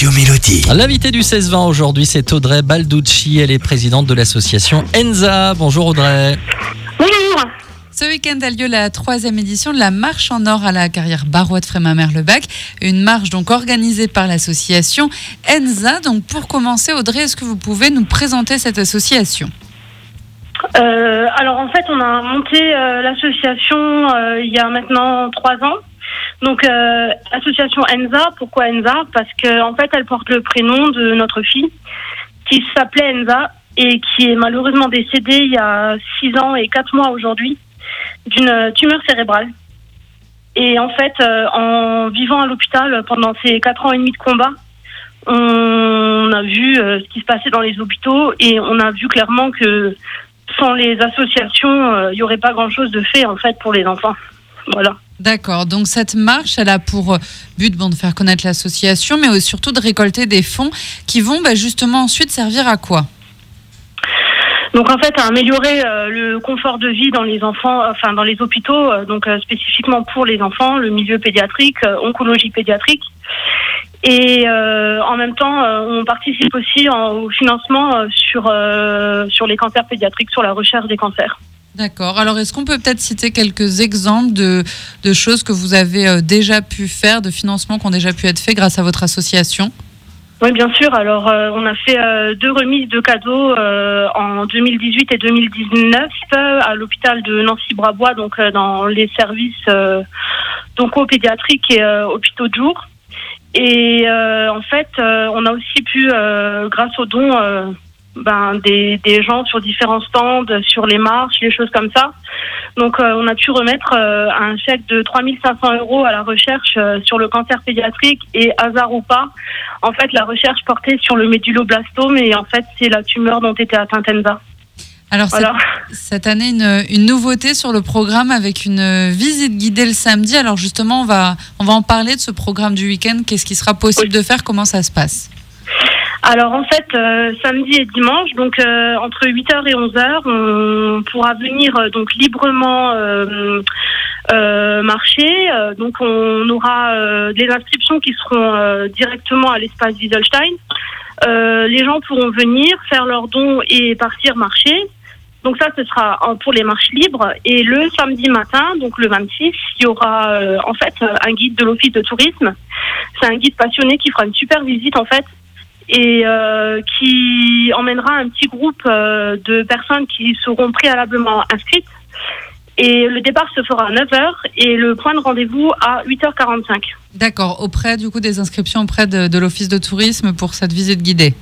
Radio Mélodie. L'invité du 16-20 aujourd'hui, c'est Audrey Balducci. Elle est présidente de l'association ENZA. Bonjour Audrey. Bonjour. Ce week-end a lieu la troisième édition de la marche en or à la carrière Barois de Frémin-Merlebac. Une marche donc organisée par l'association ENZA. Donc pour commencer, Audrey, est-ce que vous pouvez nous présenter cette association? Euh, alors en fait, on a monté euh, l'association euh, il y a maintenant trois ans. Donc euh, l'association Enza, pourquoi Enza? Parce que en fait, elle porte le prénom de notre fille qui s'appelait Enza et qui est malheureusement décédée il y a six ans et quatre mois aujourd'hui d'une tumeur cérébrale. Et en fait, euh, en vivant à l'hôpital pendant ces quatre ans et demi de combat, on a vu euh, ce qui se passait dans les hôpitaux et on a vu clairement que sans les associations, euh, il n'y aurait pas grand-chose de fait en fait pour les enfants. Voilà. D'accord, donc cette marche, elle a pour but bon, de faire connaître l'association, mais surtout de récolter des fonds qui vont bah, justement ensuite servir à quoi? Donc en fait, à améliorer euh, le confort de vie dans les enfants, enfin dans les hôpitaux, euh, donc euh, spécifiquement pour les enfants, le milieu pédiatrique, euh, oncologie pédiatrique. Et euh, en même temps, euh, on participe aussi au financement euh, euh, sur les cancers pédiatriques, sur la recherche des cancers. D'accord, alors est-ce qu'on peut peut-être citer quelques exemples de, choses que vous avez euh, déjà pu faire, de financements qui ont déjà pu être faits grâce à votre association? Oui, bien sûr. Alors, euh, on a fait euh, deux remises de cadeaux en 2018 et 2019 euh, à l'hôpital de Nancy-Brabois, donc dans les services donc pédiatriques et hôpitaux de jour. Et en fait, on a aussi pu, grâce aux dons ben, des, des gens sur différents stands, sur les marches, les choses comme ça. Donc, euh, on a pu remettre euh, un chèque de 3500 euros à la recherche euh, sur le cancer pédiatrique et hasard ou pas, en fait, la recherche portait sur le méduloblastome et en fait, c'est la tumeur dont était atteinte Enza. Alors Voilà. cette, année, une, une nouveauté sur le programme avec une visite guidée le samedi. Alors justement, on va, on va en parler de ce programme du week-end. Qu'est-ce qui sera possible de faire? Comment ça se passe? Alors en fait, euh, samedi et dimanche, donc euh, entre 8h et 11h, on pourra venir euh, donc librement euh, euh, marcher. Euh, donc on aura des inscriptions qui seront directement à l'espace Wieselstein. Les gens pourront venir faire leurs dons et partir marcher. Donc ça, ce sera pour les marches libres. Et le samedi matin, donc le 26, il y aura euh, en fait un guide de l'office de tourisme. C'est un guide passionné qui fera une super visite en fait et euh, qui emmènera un petit groupe euh, de personnes qui seront préalablement inscrites. Et le départ se fera à 9h et le point de rendez-vous à 8h45. D'accord, auprès du coup des inscriptions auprès de, de l'office de tourisme pour cette visite guidée.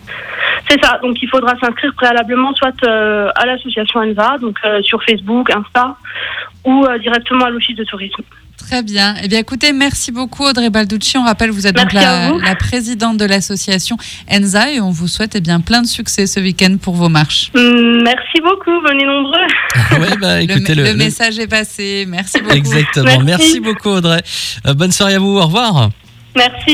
C'est ça, donc il faudra s'inscrire préalablement soit euh, à l'association ENVA, donc sur Facebook, Insta, ou euh, directement à l'office de tourisme. Très bien. Eh bien, écoutez, merci beaucoup Audrey Balducci. On rappelle, vous êtes donc Merci la, vous. la présidente de l'association ENZA et on vous souhaite eh bien plein de succès ce week-end pour vos marches. Hum, Merci beaucoup, venez nombreux. Ouais, bah, Le, écoutez, le le, le- message est passé. Merci beaucoup. Exactement. Merci. Merci beaucoup Audrey. Euh, bonne soirée à vous. Au revoir. Merci.